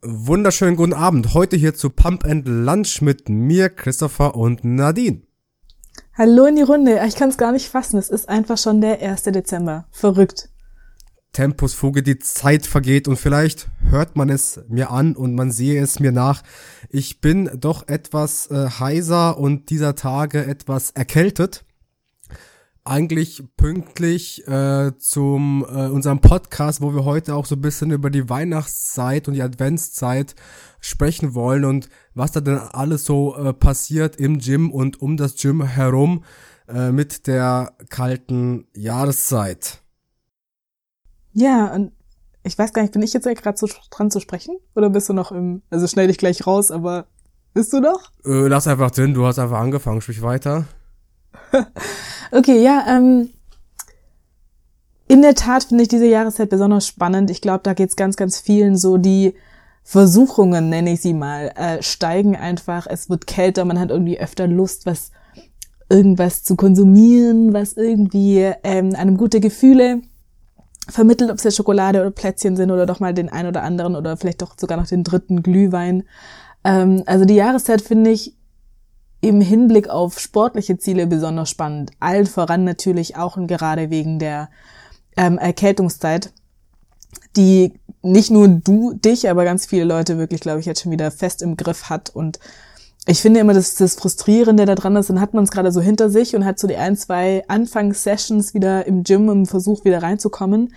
Wunderschönen guten Abend. Heute hier zu Pump and Lunch mit mir, Christopher und Nadine. Hallo in die Runde. Ich kann es gar nicht fassen. Es ist einfach schon der 1. Dezember. Verrückt. Tempus Fuge, die Zeit vergeht und vielleicht hört man es mir an und man sehe es mir nach. Ich bin doch etwas äh, heiser und dieser Tage etwas erkältet eigentlich pünktlich äh, zum äh, unserem Podcast, wo wir heute auch so ein bisschen über die Weihnachtszeit und die Adventszeit sprechen wollen und was da denn alles so äh, passiert im Gym und um das Gym herum äh, mit der kalten Jahreszeit. Ja, und ich weiß gar nicht, bin ich jetzt gerade so dran zu sprechen? Oder bist du noch im, also schnell dich gleich raus, aber bist du noch? Äh, lass einfach drin, du hast einfach angefangen, sprich weiter. okay, ja, ähm, in der Tat finde ich diese Jahreszeit besonders spannend. Ich glaube, da geht's ganz, ganz vielen so die Versuchungen, nenne ich sie mal, äh, steigen einfach. Es wird kälter, man hat irgendwie öfter Lust, was irgendwas zu konsumieren, was irgendwie ähm, einem gute Gefühle vermittelt, ob es jetzt Schokolade oder Plätzchen sind oder doch mal den ein oder anderen oder vielleicht doch sogar noch den dritten Glühwein. Ähm, also die Jahreszeit finde ich im Hinblick auf sportliche Ziele besonders spannend. Allen voran natürlich auch und gerade wegen der ähm, Erkältungszeit, die nicht nur du, dich, aber ganz viele Leute wirklich, glaube ich, jetzt schon wieder fest im Griff hat. Und ich finde immer, dass das Frustrierende da dran ist, dann hat man es gerade so hinter sich und hat so die ein, zwei Anfangssessions wieder im Gym im Versuch wieder reinzukommen.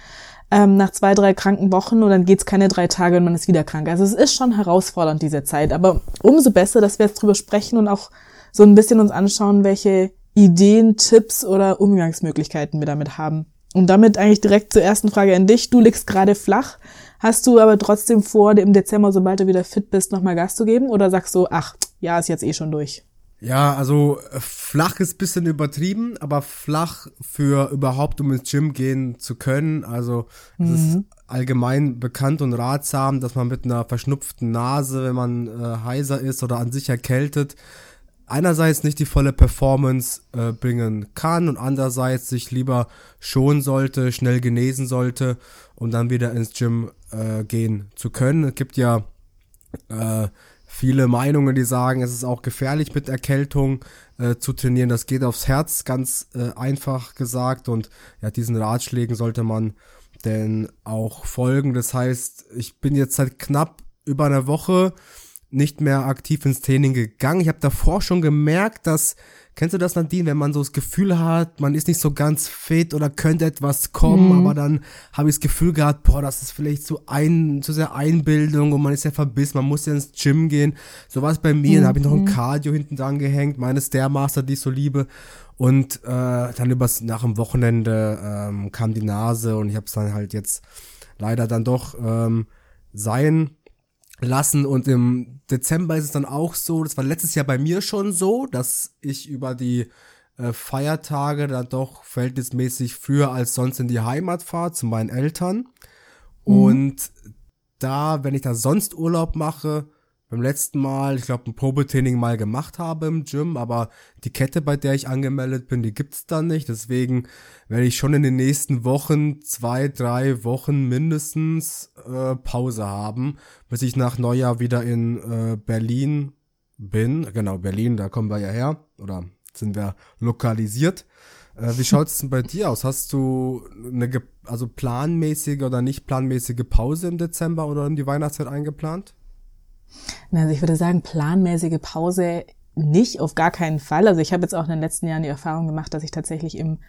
Ähm, nach zwei, drei kranken Wochen und dann geht's keine drei Tage und man ist wieder krank. Also es ist schon herausfordernd, diese Zeit. Aber umso besser, dass wir jetzt drüber sprechen und auch so ein bisschen uns anschauen, welche Ideen, Tipps oder Umgangsmöglichkeiten wir damit haben. Und damit eigentlich direkt zur ersten Frage an dich. Du liegst gerade flach. Hast du aber trotzdem vor, im Dezember, sobald du wieder fit bist, nochmal Gas zu geben? Oder sagst du, ach, ja, ist jetzt eh schon durch? Ja, also äh, flach ist bisschen übertrieben, aber flach für überhaupt, um ins Gym gehen zu können. Also es mhm. ist allgemein bekannt und ratsam, dass man mit einer verschnupften Nase, wenn man äh, heiser ist oder an sich erkältet, einerseits nicht die volle Performance äh, bringen kann und andererseits sich lieber schonen sollte, schnell genesen sollte, um dann wieder ins Gym äh, gehen zu können. Es gibt ja äh, viele Meinungen, die sagen, es ist auch gefährlich mit Erkältung äh, zu trainieren. Das geht aufs Herz, ganz äh, einfach gesagt. Und ja, diesen Ratschlägen sollte man denn auch folgen. Das heißt, ich bin jetzt seit knapp über einer Woche nicht mehr aktiv ins Training gegangen. Ich habe davor schon gemerkt, dass, kennst du das, Nadine, wenn man so das Gefühl hat, man ist nicht so ganz fit oder könnte etwas kommen, mhm. aber dann habe ich das Gefühl gehabt, boah, das ist vielleicht zu ein, zu sehr Einbildung und man ist ja verbissen, man muss ja ins Gym gehen. So war es bei mir, mhm. da habe ich noch ein mhm. Cardio hinten dran gehängt, meine Stairmaster, die ich so liebe. Und äh, dann übers, nach dem Wochenende ähm, kam die Nase und ich habe es dann halt jetzt leider dann doch ähm, sein lassen. Und im Dezember ist es dann auch so, das war letztes Jahr bei mir schon so, dass ich über die äh, Feiertage dann doch verhältnismäßig früher als sonst in die Heimat fahre, zu meinen Eltern. Mhm. Und da, wenn ich da sonst Urlaub mache, beim letzten Mal, ich glaube, ein Probetraining mal gemacht habe im Gym, aber die Kette, bei der ich angemeldet bin, die gibt's dann nicht. Deswegen werde ich schon in den nächsten Wochen, zwei, drei Wochen mindestens äh, Pause haben, bis ich nach Neujahr wieder in äh, Berlin bin. Genau, Berlin, da kommen wir ja her. Oder sind wir lokalisiert. Äh, wie schaut's denn bei dir aus? Hast du eine also planmäßige oder nicht planmäßige Pause im Dezember oder in die Weihnachtszeit eingeplant? Also ich würde sagen, planmäßige Pause nicht, auf gar keinen Fall. Also ich habe jetzt auch in den letzten Jahren die Erfahrung gemacht, dass ich tatsächlich im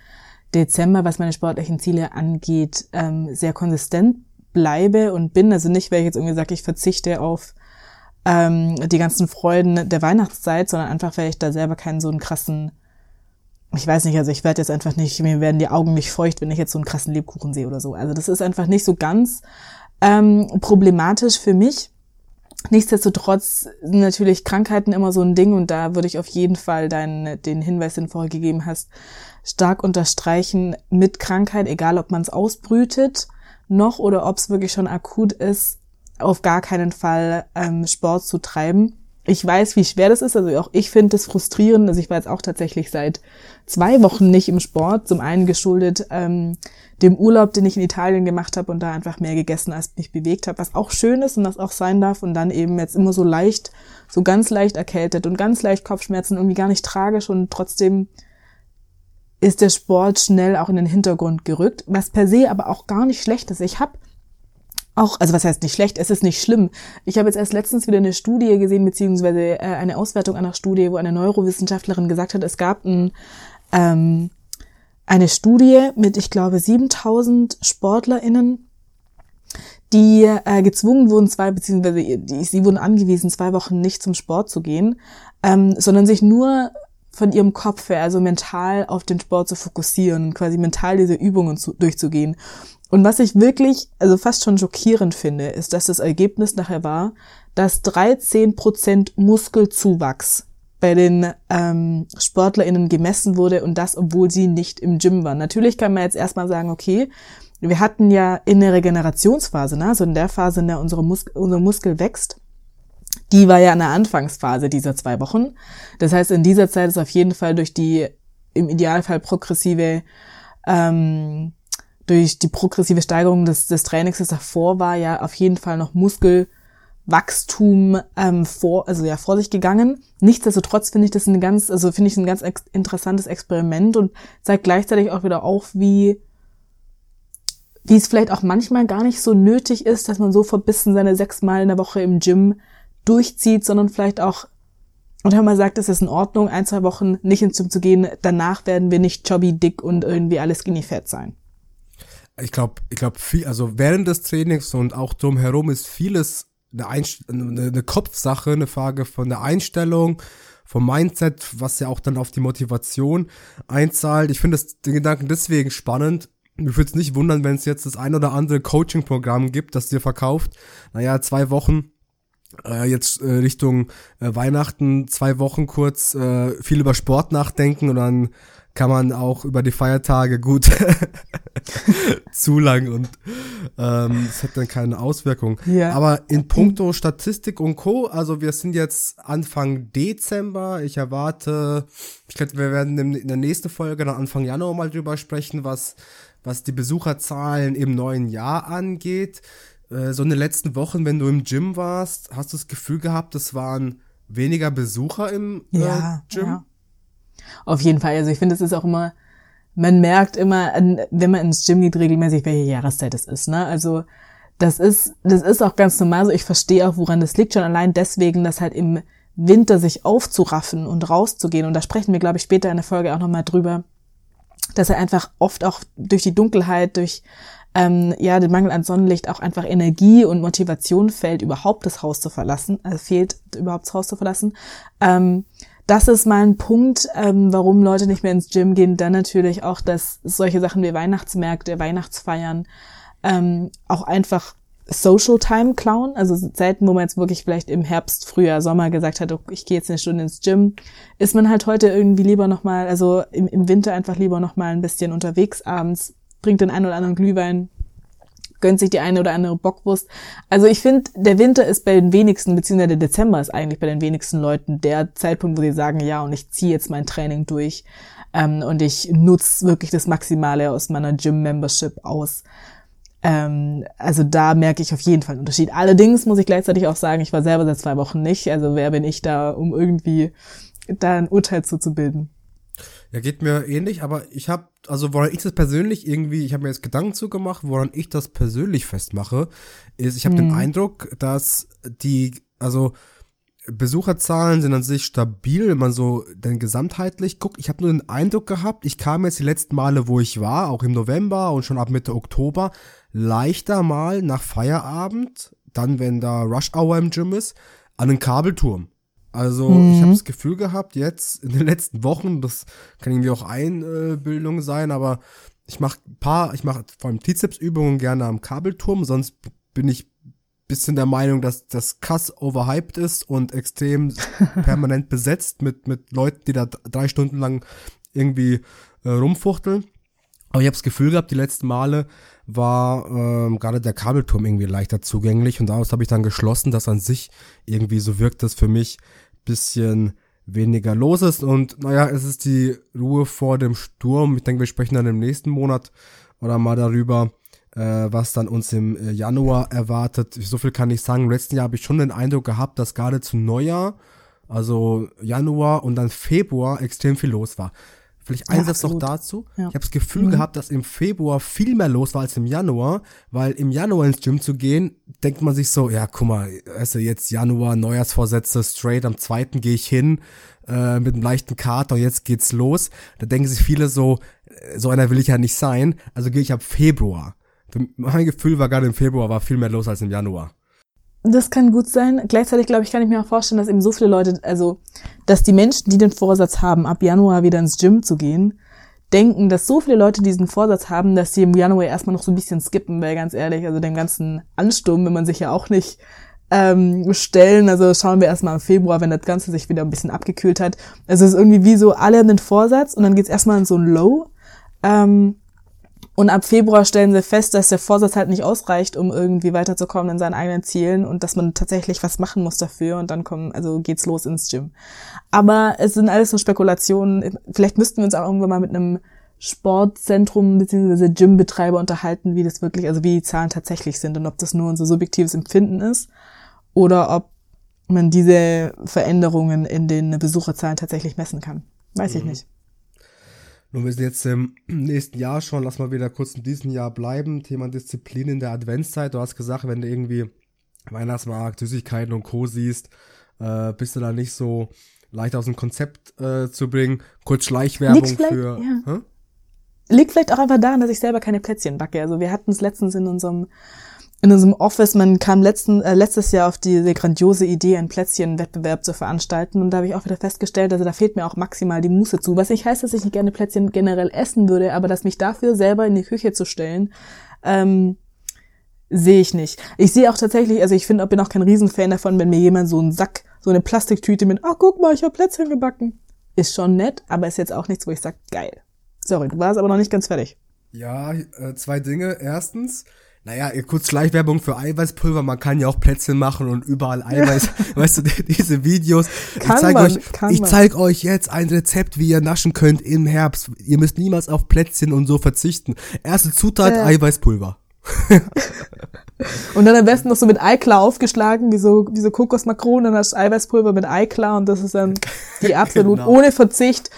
Dezember, was meine sportlichen Ziele angeht, ähm, sehr konsistent bleibe und bin. Also nicht, weil ich jetzt irgendwie sage, ich verzichte auf ähm, die ganzen Freuden der Weihnachtszeit, sondern einfach, weil ich da selber keinen so einen krassen, ich weiß nicht, also ich werde jetzt einfach nicht, mir werden die Augen nicht feucht, wenn ich jetzt so einen krassen Lebkuchen sehe oder so. Also das ist einfach nicht so ganz ähm, problematisch für mich. Nichtsdestotrotz natürlich Krankheiten immer so ein Ding und da würde ich auf jeden Fall deinen, den Hinweis, den du vorher gegeben hast, stark unterstreichen mit Krankheit, egal ob man es ausbrütet noch oder ob es wirklich schon akut ist, auf gar keinen Fall ähm, Sport zu treiben. Ich weiß, wie schwer das ist. Also auch ich finde das frustrierend. Also ich war jetzt auch tatsächlich seit zwei Wochen nicht im Sport. Zum einen geschuldet ähm, dem Urlaub, den ich in Italien gemacht habe und da einfach mehr gegessen, als mich bewegt habe, was auch schön ist und das auch sein darf. Und dann eben jetzt immer so leicht, so ganz leicht erkältet und ganz leicht Kopfschmerzen, irgendwie gar nicht tragisch und trotzdem ist der Sport schnell auch in den Hintergrund gerückt, was per se aber auch gar nicht schlecht ist. Ich habe auch, also was heißt nicht schlecht, es ist nicht schlimm. Ich habe jetzt erst letztens wieder eine Studie gesehen, beziehungsweise äh, eine Auswertung einer Studie, wo eine Neurowissenschaftlerin gesagt hat, es gab ein, ähm, eine Studie mit, ich glaube, 7000 SportlerInnen, die äh, gezwungen wurden, zwei, beziehungsweise die, sie wurden angewiesen, zwei Wochen nicht zum Sport zu gehen, ähm, sondern sich nur von ihrem Kopf her, also mental auf den Sport zu fokussieren, quasi mental diese Übungen zu, durchzugehen. Und was ich wirklich, also fast schon schockierend finde, ist, dass das Ergebnis nachher war, dass 13 Prozent Muskelzuwachs bei den ähm, SportlerInnen gemessen wurde und das, obwohl sie nicht im Gym waren. Natürlich kann man jetzt erstmal sagen, okay, wir hatten ja in der Regenerationsphase, ne, also in der Phase, in der unsere Mus unser Muskel wächst, die war ja in der Anfangsphase dieser zwei Wochen. Das heißt, in dieser Zeit ist auf jeden Fall durch die im Idealfall progressive ähm, durch die progressive Steigerung des, des Trainings, das davor war, ja auf jeden Fall noch Muskelwachstum ähm, vor, also ja vor sich gegangen. Nichtsdestotrotz finde ich das ein ganz, also finde ich ein ganz ex interessantes Experiment und zeigt gleichzeitig auch wieder auf, wie wie es vielleicht auch manchmal gar nicht so nötig ist, dass man so verbissen seine sechs Mal in der Woche im Gym durchzieht, sondern vielleicht auch und wenn man sagt, es ist in Ordnung, ein, zwei Wochen nicht ins Gym zu gehen, danach werden wir nicht chubby, dick und irgendwie alles skinny fett sein ich glaube, ich glaube viel, also während des Trainings und auch drumherum ist vieles eine, Einst eine, eine Kopfsache, eine Frage von der Einstellung, vom Mindset, was ja auch dann auf die Motivation einzahlt. Ich finde den Gedanken deswegen spannend. Mich würde es nicht wundern, wenn es jetzt das ein oder andere Coaching-Programm gibt, das dir verkauft. Naja, zwei Wochen äh, jetzt äh, Richtung äh, Weihnachten, zwei Wochen kurz äh, viel über Sport nachdenken und dann kann man auch über die Feiertage gut zu lang und ähm, das hat dann keine Auswirkung. Ja. Aber in puncto Statistik und Co., also wir sind jetzt Anfang Dezember. Ich erwarte, ich glaube, wir werden in der nächsten Folge dann Anfang Januar mal drüber sprechen, was, was die Besucherzahlen im neuen Jahr angeht. Äh, so in den letzten Wochen, wenn du im Gym warst, hast du das Gefühl gehabt, es waren weniger Besucher im äh, ja, Gym? Ja. Auf jeden Fall. Also ich finde, es ist auch immer, man merkt immer, wenn man ins Gym geht, regelmäßig, welche Jahreszeit es ist. Ne? Also das ist, das ist auch ganz normal so. Ich verstehe auch, woran das liegt. Schon allein deswegen, dass halt im Winter sich aufzuraffen und rauszugehen. Und da sprechen wir, glaube ich, später in der Folge auch nochmal drüber, dass er einfach oft auch durch die Dunkelheit, durch ähm, ja den Mangel an Sonnenlicht auch einfach Energie und Motivation fällt, überhaupt das Haus zu verlassen, also fehlt überhaupt das Haus zu verlassen. Ähm, das ist mal ein Punkt, ähm, warum Leute nicht mehr ins Gym gehen. Dann natürlich auch, dass solche Sachen wie Weihnachtsmärkte, Weihnachtsfeiern ähm, auch einfach Social Time klauen. Also Zeiten, wo man jetzt wirklich vielleicht im Herbst, Frühjahr, Sommer gesagt hat, oh, ich gehe jetzt eine Stunde ins Gym, ist man halt heute irgendwie lieber nochmal, also im, im Winter einfach lieber nochmal ein bisschen unterwegs abends, bringt den einen oder anderen Glühwein gönnt sich die eine oder andere Bockwurst. Also ich finde, der Winter ist bei den wenigsten, beziehungsweise der Dezember ist eigentlich bei den wenigsten Leuten der Zeitpunkt, wo sie sagen, ja, und ich ziehe jetzt mein Training durch ähm, und ich nutze wirklich das Maximale aus meiner Gym-Membership aus. Ähm, also da merke ich auf jeden Fall einen Unterschied. Allerdings muss ich gleichzeitig auch sagen, ich war selber seit zwei Wochen nicht. Also wer bin ich da, um irgendwie da ein Urteil zuzubilden? Ja, geht mir ähnlich, aber ich habe, also woran ich das persönlich irgendwie, ich habe mir jetzt Gedanken zugemacht, woran ich das persönlich festmache, ist, ich habe hm. den Eindruck, dass die, also Besucherzahlen sind an sich stabil, wenn man so dann gesamtheitlich guckt. Ich habe nur den Eindruck gehabt, ich kam jetzt die letzten Male, wo ich war, auch im November und schon ab Mitte Oktober, leichter mal nach Feierabend, dann wenn da Rush Hour im Gym ist, an den Kabelturm. Also mhm. ich habe das Gefühl gehabt, jetzt in den letzten Wochen, das kann irgendwie auch Einbildung sein, aber ich mache paar, ich mache vor allem Trizepsübungen gerne am Kabelturm, sonst bin ich bisschen der Meinung, dass das Kass overhyped ist und extrem permanent besetzt mit mit Leuten, die da drei Stunden lang irgendwie äh, rumfuchteln. Aber ich habe das Gefühl gehabt, die letzten Male war ähm, gerade der Kabelturm irgendwie leichter zugänglich und daraus habe ich dann geschlossen, dass an sich irgendwie so wirkt das für mich bisschen weniger los ist und naja, es ist die Ruhe vor dem Sturm. Ich denke, wir sprechen dann im nächsten Monat oder mal darüber, äh, was dann uns im äh, Januar erwartet. So viel kann ich sagen. Im letzten Jahr habe ich schon den Eindruck gehabt, dass gerade zu Neujahr, also Januar und dann Februar extrem viel los war. Vielleicht ein ja, Satz noch dazu. Ja. Ich habe das Gefühl mhm. gehabt, dass im Februar viel mehr los war als im Januar, weil im Januar ins Gym zu gehen, denkt man sich so, ja, guck mal, also jetzt Januar, Neujahrsvorsätze, straight, am zweiten gehe ich hin äh, mit einem leichten Kater jetzt geht's los. Da denken sich viele so, äh, so einer will ich ja nicht sein, also gehe ich ab Februar. Mein Gefühl war gerade im Februar war viel mehr los als im Januar. Das kann gut sein. Gleichzeitig, glaube ich, kann ich mir auch vorstellen, dass eben so viele Leute, also, dass die Menschen, die den Vorsatz haben, ab Januar wieder ins Gym zu gehen, denken, dass so viele Leute diesen Vorsatz haben, dass sie im Januar erstmal noch so ein bisschen skippen, weil ganz ehrlich, also dem ganzen Ansturm, wenn man sich ja auch nicht ähm, stellen. Also schauen wir erstmal im Februar, wenn das Ganze sich wieder ein bisschen abgekühlt hat. Also es ist irgendwie wie so, alle haben den Vorsatz und dann geht's erstmal in so ein Low. Ähm, und ab Februar stellen sie fest, dass der Vorsatz halt nicht ausreicht, um irgendwie weiterzukommen in seinen eigenen Zielen und dass man tatsächlich was machen muss dafür und dann kommen, also geht's los ins Gym. Aber es sind alles so Spekulationen. Vielleicht müssten wir uns auch irgendwann mal mit einem Sportzentrum bzw. Gymbetreiber unterhalten, wie das wirklich, also wie die Zahlen tatsächlich sind und ob das nur unser subjektives Empfinden ist oder ob man diese Veränderungen in den Besucherzahlen tatsächlich messen kann. Weiß mhm. ich nicht. Nun, wir sind jetzt im nächsten Jahr schon, lass mal wieder kurz in diesem Jahr bleiben. Thema Disziplin in der Adventszeit. Du hast gesagt, wenn du irgendwie Weihnachtsmarkt, Süßigkeiten und Co. siehst, äh, bist du da nicht so leicht aus dem Konzept äh, zu bringen. Kurz Schleichwerbung für. Ja. Liegt vielleicht auch einfach daran, dass ich selber keine Plätzchen backe. Also wir hatten es letztens in unserem in unserem Office, man kam letzten, äh, letztes Jahr auf diese grandiose Idee, einen Plätzchenwettbewerb zu veranstalten. Und da habe ich auch wieder festgestellt, also da fehlt mir auch maximal die Muße zu. Was nicht heißt, dass ich nicht gerne Plätzchen generell essen würde, aber dass mich dafür selber in die Küche zu stellen, ähm, sehe ich nicht. Ich sehe auch tatsächlich, also ich finde, bin auch kein Riesenfan davon, wenn mir jemand so einen Sack, so eine Plastiktüte mit, ach guck mal, ich habe Plätzchen gebacken. Ist schon nett, aber ist jetzt auch nichts, wo ich sage, geil. Sorry, du warst aber noch nicht ganz fertig. Ja, äh, zwei Dinge. Erstens, naja, kurz Schleichwerbung für Eiweißpulver. Man kann ja auch Plätzchen machen und überall Eiweiß. weißt du, diese Videos. Kann ich zeige euch, ich zeige euch jetzt ein Rezept, wie ihr naschen könnt im Herbst. Ihr müsst niemals auf Plätzchen und so verzichten. Erste Zutat, äh. Eiweißpulver. und dann am besten noch so mit Eiklar aufgeschlagen, wie so, wie so Kokosmakronen, dann hast du Eiweißpulver mit Eiklar und das ist dann die absolut genau. ohne Verzicht,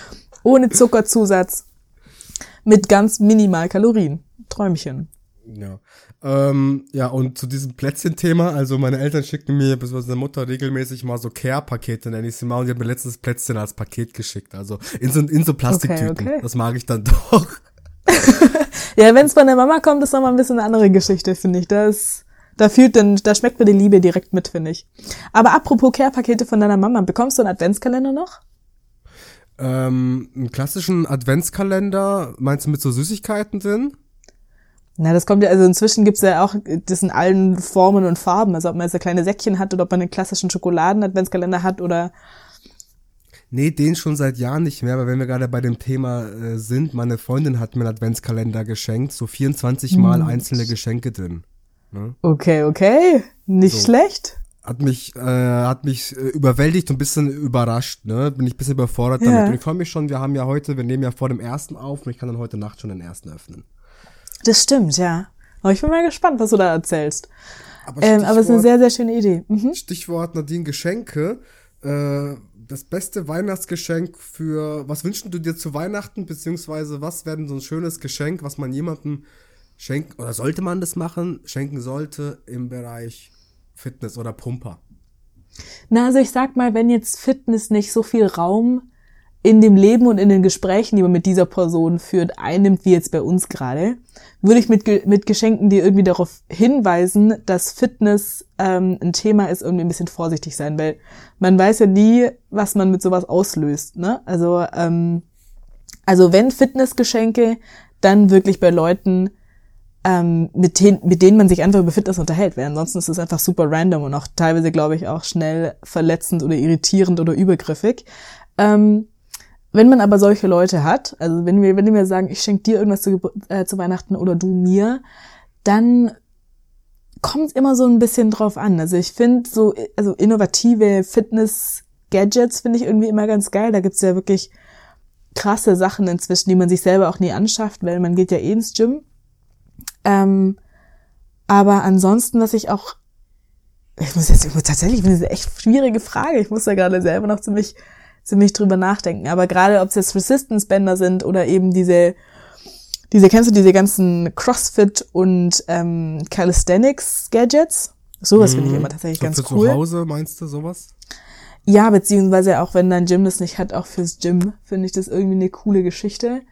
ohne Zuckerzusatz, mit ganz minimal Kalorien. Träumchen. Ja. Ähm, ja, und zu diesem Plätzchen-Thema, also meine Eltern schicken mir, beziehungsweise meine Mutter regelmäßig mal so Care-Pakete, nenne ich sie mal, und die hat mir letztens Plätzchen als Paket geschickt, also in so, in so Plastiktüten. Okay, okay. Das mag ich dann doch. ja, wenn es von der Mama kommt, ist nochmal ein bisschen eine andere Geschichte, finde ich. Das, da fühlt denn, da schmeckt mir die Liebe direkt mit, finde ich. Aber apropos Care-Pakete von deiner Mama, bekommst du einen Adventskalender noch? Ähm, einen klassischen Adventskalender, meinst du mit so Süßigkeiten drin? Na, das kommt ja, also inzwischen gibt's ja auch das in allen Formen und Farben. Also ob man jetzt ein kleine Säckchen hat oder ob man einen klassischen Schokoladen-Adventskalender hat oder. Nee, den schon seit Jahren nicht mehr, aber wenn wir gerade bei dem Thema äh, sind, meine Freundin hat mir einen Adventskalender geschenkt, so 24 Mal hm. einzelne Geschenke drin. Ne? Okay, okay. Nicht so. schlecht. Hat mich, äh, hat mich äh, überwältigt und ein bisschen überrascht, ne? Bin ich ein bisschen überfordert ja. damit. Und ich freue mich schon, wir haben ja heute, wir nehmen ja vor dem ersten auf und ich kann dann heute Nacht schon den ersten öffnen. Das stimmt, ja. Aber ich bin mal gespannt, was du da erzählst. Aber, ähm, aber es ist eine sehr, sehr schöne Idee. Mhm. Stichwort Nadine Geschenke. Äh, das beste Weihnachtsgeschenk für, was wünschst du dir zu Weihnachten, beziehungsweise was werden so ein schönes Geschenk, was man jemandem schenken, oder sollte man das machen, schenken sollte im Bereich Fitness oder Pumper? Na, also ich sag mal, wenn jetzt Fitness nicht so viel Raum in dem Leben und in den Gesprächen, die man mit dieser Person führt, einnimmt, wie jetzt bei uns gerade, würde ich mit, mit Geschenken, die irgendwie darauf hinweisen, dass Fitness ähm, ein Thema ist, irgendwie ein bisschen vorsichtig sein, weil man weiß ja nie, was man mit sowas auslöst. Ne? Also, ähm, also wenn Fitnessgeschenke, dann wirklich bei Leuten, ähm, mit, den, mit denen man sich einfach über Fitness unterhält, weil ansonsten ist es einfach super random und auch teilweise, glaube ich, auch schnell verletzend oder irritierend oder übergriffig. Ähm, wenn man aber solche Leute hat, also wenn wir, wenn wir sagen, ich schenke dir irgendwas zu, äh, zu Weihnachten oder du mir, dann kommt immer so ein bisschen drauf an. Also ich finde so, also innovative Fitness-Gadgets finde ich irgendwie immer ganz geil. Da gibt's ja wirklich krasse Sachen inzwischen, die man sich selber auch nie anschafft, weil man geht ja eh ins Gym. Ähm, aber ansonsten, was ich auch, ich muss jetzt, ich muss tatsächlich, ich das eine echt schwierige Frage. Ich muss da gerade selber noch ziemlich, ziemlich drüber nachdenken. Aber gerade ob es jetzt Resistance-Bänder sind oder eben diese, diese, kennst du diese ganzen CrossFit und ähm, Calisthenics-Gadgets? Sowas mhm. finde ich immer tatsächlich ganz für cool. Zu Hause meinst du sowas? Ja, beziehungsweise auch wenn dein Gym das nicht hat, auch fürs Gym finde ich das irgendwie eine coole Geschichte.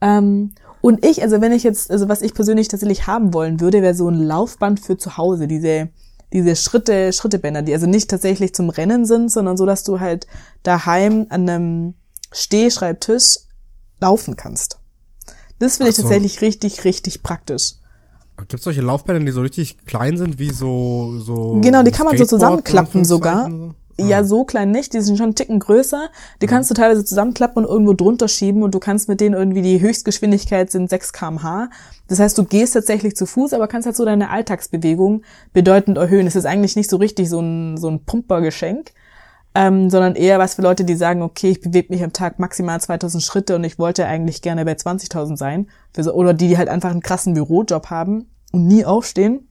Ähm, und ich, also wenn ich jetzt, also was ich persönlich tatsächlich haben wollen würde, wäre so ein Laufband für zu Hause, diese, diese Schritte, Schrittebänder, die also nicht tatsächlich zum Rennen sind, sondern so, dass du halt daheim an einem Stehschreibtisch laufen kannst. Das finde ich so. tatsächlich richtig, richtig praktisch. Gibt es solche Laufbänder, die so richtig klein sind, wie so so Genau, die kann man so zusammenklappen sogar. Ja, so klein nicht. Die sind schon einen Ticken größer. Die kannst du teilweise zusammenklappen und irgendwo drunter schieben und du kannst mit denen irgendwie die Höchstgeschwindigkeit sind 6 kmh. Das heißt, du gehst tatsächlich zu Fuß, aber kannst halt so deine Alltagsbewegung bedeutend erhöhen. Es ist eigentlich nicht so richtig so ein, so ein Pumpergeschenk, ähm, sondern eher was für Leute, die sagen, okay, ich bewege mich am Tag maximal 2000 Schritte und ich wollte eigentlich gerne bei 20.000 sein. Oder die, die halt einfach einen krassen Bürojob haben und nie aufstehen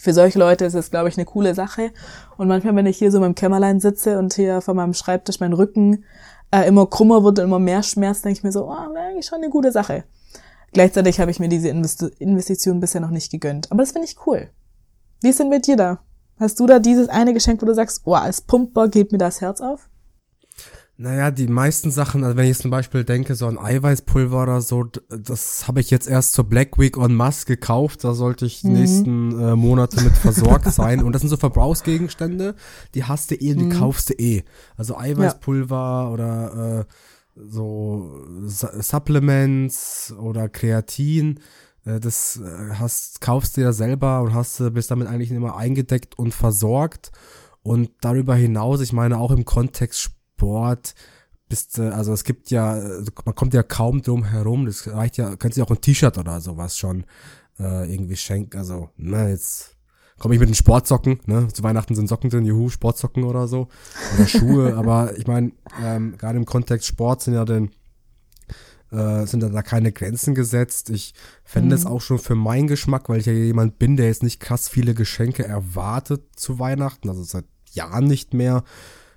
für solche Leute ist es, glaube ich, eine coole Sache. Und manchmal, wenn ich hier so in meinem Kämmerlein sitze und hier vor meinem Schreibtisch mein Rücken äh, immer krummer wird und immer mehr Schmerz, denke ich mir so, oh, wäre eigentlich schon eine gute Sache. Gleichzeitig habe ich mir diese Invest Investition bisher noch nicht gegönnt. Aber das finde ich cool. Wie ist denn mit dir da? Hast du da dieses eine Geschenk, wo du sagst, oh, als Pumper geht mir das Herz auf? Naja, die meisten Sachen, also wenn ich zum Beispiel denke, so ein Eiweißpulver oder so, das habe ich jetzt erst zur Black Week on Mass gekauft. Da sollte ich die mhm. nächsten äh, Monate mit versorgt sein. Und das sind so Verbrauchsgegenstände, die hast du eh, die mhm. kaufst du eh. Also Eiweißpulver ja. oder äh, so Supplements oder Kreatin. Äh, das äh, hast, kaufst du ja selber und hast du bist damit eigentlich immer eingedeckt und versorgt. Und darüber hinaus, ich meine auch im Kontext Sport bist du, also es gibt ja, man kommt ja kaum drum herum, das reicht ja, kannst du auch ein T-Shirt oder sowas schon äh, irgendwie schenken, also, ne, jetzt komme ich mit den Sportsocken, ne, zu Weihnachten sind Socken drin, juhu, Sportsocken oder so, oder Schuhe, aber ich meine, ähm, gerade im Kontext Sport sind ja denn äh, sind da keine Grenzen gesetzt. Ich fände es mhm. auch schon für meinen Geschmack, weil ich ja jemand bin, der jetzt nicht krass viele Geschenke erwartet zu Weihnachten, also seit Jahren nicht mehr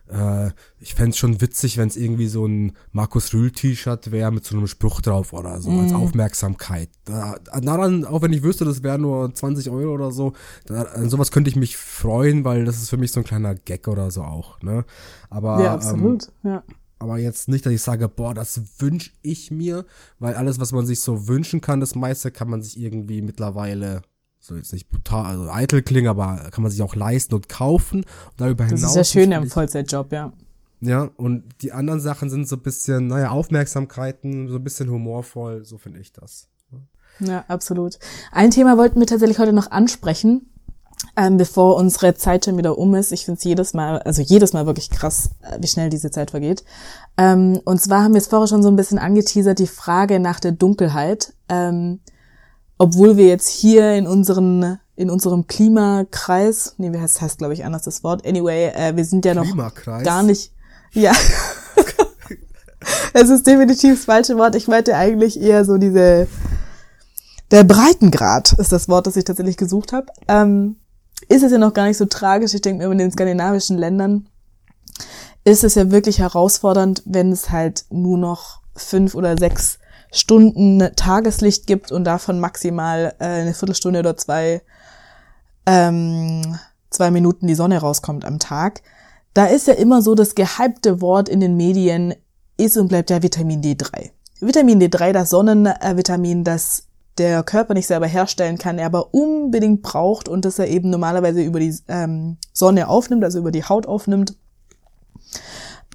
äh, ich fände es schon witzig, wenn es irgendwie so ein Markus Rühl-T-Shirt wäre mit so einem Spruch drauf oder so, mm. als mhm. Aufmerksamkeit. Da, daran, auch wenn ich wüsste, das wäre nur 20 Euro oder so, da, an sowas könnte ich mich freuen, weil das ist für mich so ein kleiner Gag oder so auch, ne? Aber, ja, absolut, ähm, ja. Aber jetzt nicht, dass ich sage, boah, das wünsche ich mir, weil alles, was man sich so wünschen kann, das meiste kann man sich irgendwie mittlerweile so jetzt nicht brutal, also eitel klingen, aber kann man sich auch leisten und kaufen. Und darüber hinaus. Das ist ja schön im Vollzeitjob, ja. Ja, und die anderen Sachen sind so ein bisschen, naja, Aufmerksamkeiten, so ein bisschen humorvoll, so finde ich das. Ja, absolut. Ein Thema wollten wir tatsächlich heute noch ansprechen, ähm, bevor unsere Zeit schon wieder um ist. Ich finde es jedes Mal, also jedes Mal wirklich krass, äh, wie schnell diese Zeit vergeht. Ähm, und zwar haben wir es vorher schon so ein bisschen angeteasert, die Frage nach der Dunkelheit. Ähm, obwohl wir jetzt hier in unseren in unserem Klimakreis, nee, wie heißt, heißt glaube ich anders das Wort. Anyway, äh, wir sind ja noch gar nicht. Ja. es ist definitiv das falsche Wort. Ich meinte eigentlich eher so diese der Breitengrad ist das Wort, das ich tatsächlich gesucht habe. Ähm, ist es ja noch gar nicht so tragisch. Ich denke mir, in den skandinavischen Ländern ist es ja wirklich herausfordernd, wenn es halt nur noch fünf oder sechs Stunden Tageslicht gibt und davon maximal äh, eine Viertelstunde oder zwei, ähm, zwei Minuten die Sonne rauskommt am Tag. Da ist ja immer so das gehypte Wort in den Medien ist und bleibt ja Vitamin D3. Vitamin D3, das Sonnenvitamin, das der Körper nicht selber herstellen kann, er aber unbedingt braucht und das er eben normalerweise über die ähm, Sonne aufnimmt, also über die Haut aufnimmt,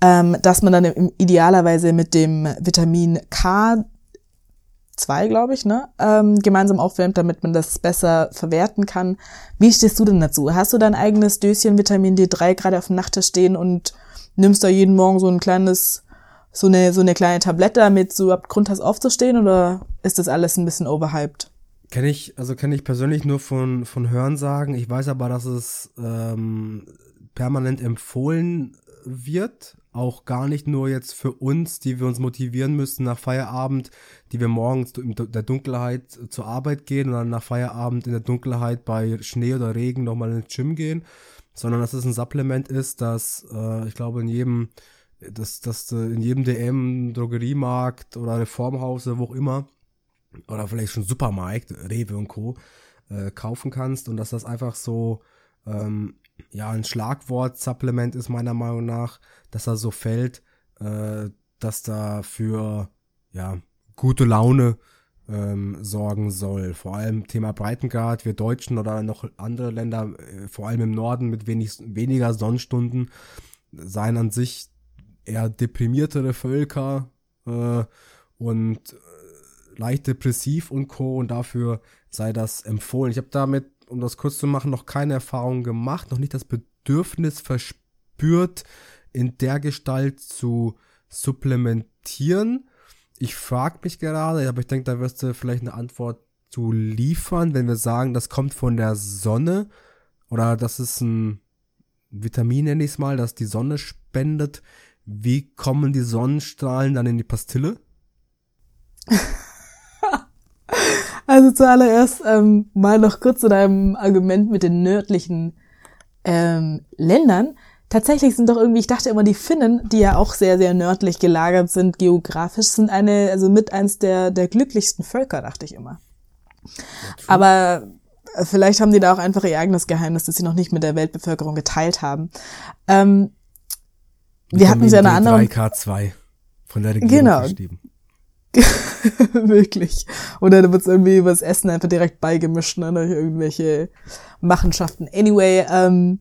ähm, dass man dann idealerweise mit dem Vitamin K zwei, glaube ich, ne, ähm, gemeinsam aufwärmt, damit man das besser verwerten kann. Wie stehst du denn dazu? Hast du dein eigenes Döschen Vitamin D3 gerade auf dem Nachttisch stehen und nimmst da jeden Morgen so ein kleines, so eine, so eine kleine Tablette, damit du ab Grund hast aufzustehen oder ist das alles ein bisschen overhyped? Kenne ich, also kenne ich persönlich nur von, von Hörensagen. Ich weiß aber, dass es ähm, permanent empfohlen wird. Auch gar nicht nur jetzt für uns, die wir uns motivieren müssen nach Feierabend, die wir morgens in der Dunkelheit zur Arbeit gehen und dann nach Feierabend in der Dunkelheit bei Schnee oder Regen nochmal ins Gym gehen, sondern dass es ein Supplement ist, das äh, ich glaube in jedem, dass das in jedem DM, Drogeriemarkt oder Reformhaus oder wo auch immer oder vielleicht schon Supermarkt, Rewe und Co. Äh, kaufen kannst und dass das einfach so ähm, ja ein Schlagwort-Supplement ist meiner Meinung nach, dass er so fällt, äh, dass da für ja gute Laune ähm, sorgen soll. Vor allem Thema Breitengrad, wir Deutschen oder noch andere Länder, äh, vor allem im Norden mit wenig, weniger Sonnenstunden, seien an sich eher deprimiertere Völker äh, und äh, leicht depressiv und Co. Und dafür sei das empfohlen. Ich habe damit, um das kurz zu machen, noch keine Erfahrung gemacht, noch nicht das Bedürfnis verspürt, in der Gestalt zu supplementieren. Ich frage mich gerade, aber ich denke, da wirst du vielleicht eine Antwort zu liefern, wenn wir sagen, das kommt von der Sonne oder das ist ein Vitamin, nenne ich es mal, das die Sonne spendet. Wie kommen die Sonnenstrahlen dann in die Pastille? Also zuallererst ähm, mal noch kurz zu deinem Argument mit den nördlichen ähm, Ländern. Tatsächlich sind doch irgendwie, ich dachte immer, die Finnen, die ja auch sehr, sehr nördlich gelagert sind, geografisch, sind eine, also mit eins der, der glücklichsten Völker, dachte ich immer. Aber äh, vielleicht haben die da auch einfach ihr eigenes Geheimnis, das sie noch nicht mit der Weltbevölkerung geteilt haben. Ähm, wir hatten ja in einer anderen. 3K2 von der Regierung Genau. Wirklich. Oder da wird's irgendwie übers Essen einfach direkt beigemischt, ne, durch irgendwelche Machenschaften. Anyway, ähm,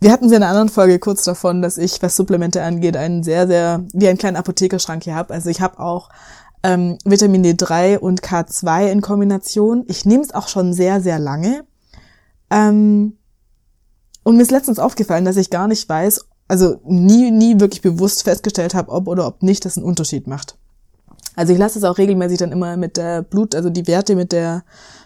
wir hatten es in einer anderen Folge kurz davon, dass ich, was Supplemente angeht, einen sehr, sehr, wie einen kleinen Apothekerschrank hier habe. Also ich habe auch ähm, Vitamin D3 und K2 in Kombination. Ich nehme es auch schon sehr, sehr lange. Ähm, und mir ist letztens aufgefallen, dass ich gar nicht weiß, also nie, nie wirklich bewusst festgestellt habe, ob oder ob nicht das einen Unterschied macht. Also ich lasse es auch regelmäßig dann immer mit der Blut, also die Werte mit der,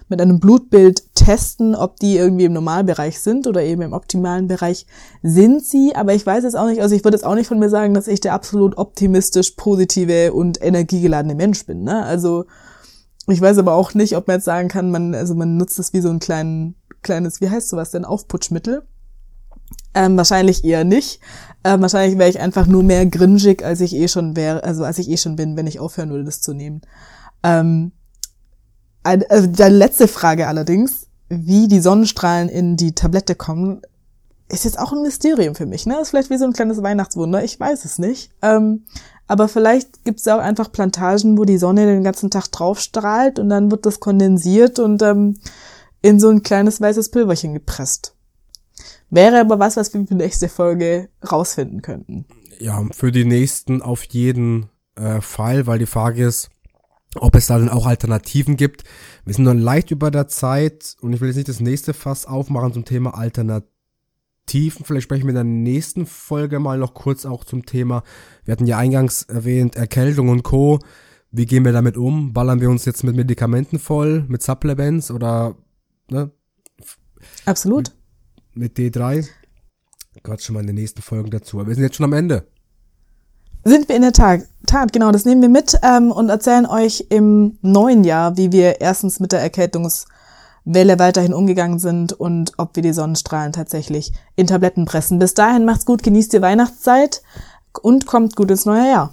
mit einem Blutbild testen, ob die irgendwie im Normalbereich sind oder eben im optimalen Bereich sind sie. Aber ich weiß es auch nicht, also ich würde jetzt auch nicht von mir sagen, dass ich der absolut optimistisch positive und energiegeladene Mensch bin. Ne? Also ich weiß aber auch nicht, ob man jetzt sagen kann, man, also man nutzt das wie so ein kleinen, kleines, wie heißt sowas denn, Aufputschmittel. Ähm, wahrscheinlich eher nicht. Ähm, wahrscheinlich wäre ich einfach nur mehr gringig, als ich eh schon wäre, also als ich eh schon bin, wenn ich aufhören würde, das zu nehmen. Ähm, also die letzte Frage allerdings, wie die Sonnenstrahlen in die Tablette kommen, ist jetzt auch ein Mysterium für mich. Ne? Ist vielleicht wie so ein kleines Weihnachtswunder. Ich weiß es nicht. Ähm, aber vielleicht gibt es auch einfach Plantagen, wo die Sonne den ganzen Tag drauf strahlt und dann wird das kondensiert und ähm, in so ein kleines weißes Pülverchen gepresst. Wäre aber was, was wir für die nächste Folge rausfinden könnten. Ja, für die nächsten auf jeden äh, Fall, weil die Frage ist, ob es da dann auch Alternativen gibt. Wir sind noch leicht über der Zeit und ich will jetzt nicht das nächste Fass aufmachen zum Thema Alternativen. Vielleicht sprechen wir in der nächsten Folge mal noch kurz auch zum Thema. Wir hatten ja eingangs erwähnt, Erkältung und Co. Wie gehen wir damit um? Ballern wir uns jetzt mit Medikamenten voll, mit Supplements oder ne, Absolut. Mit D3? Gott, schon mal in den nächsten Folgen dazu. Aber wir sind jetzt schon am Ende. Sind wir in der Tat, Tat genau, das nehmen wir mit ähm, und erzählen euch im neuen Jahr, wie wir erstens mit der Erkältungswelle weiterhin umgegangen sind und ob wir die Sonnenstrahlen tatsächlich in Tabletten pressen. Bis dahin macht's gut, genießt die Weihnachtszeit und kommt gut ins neue Jahr.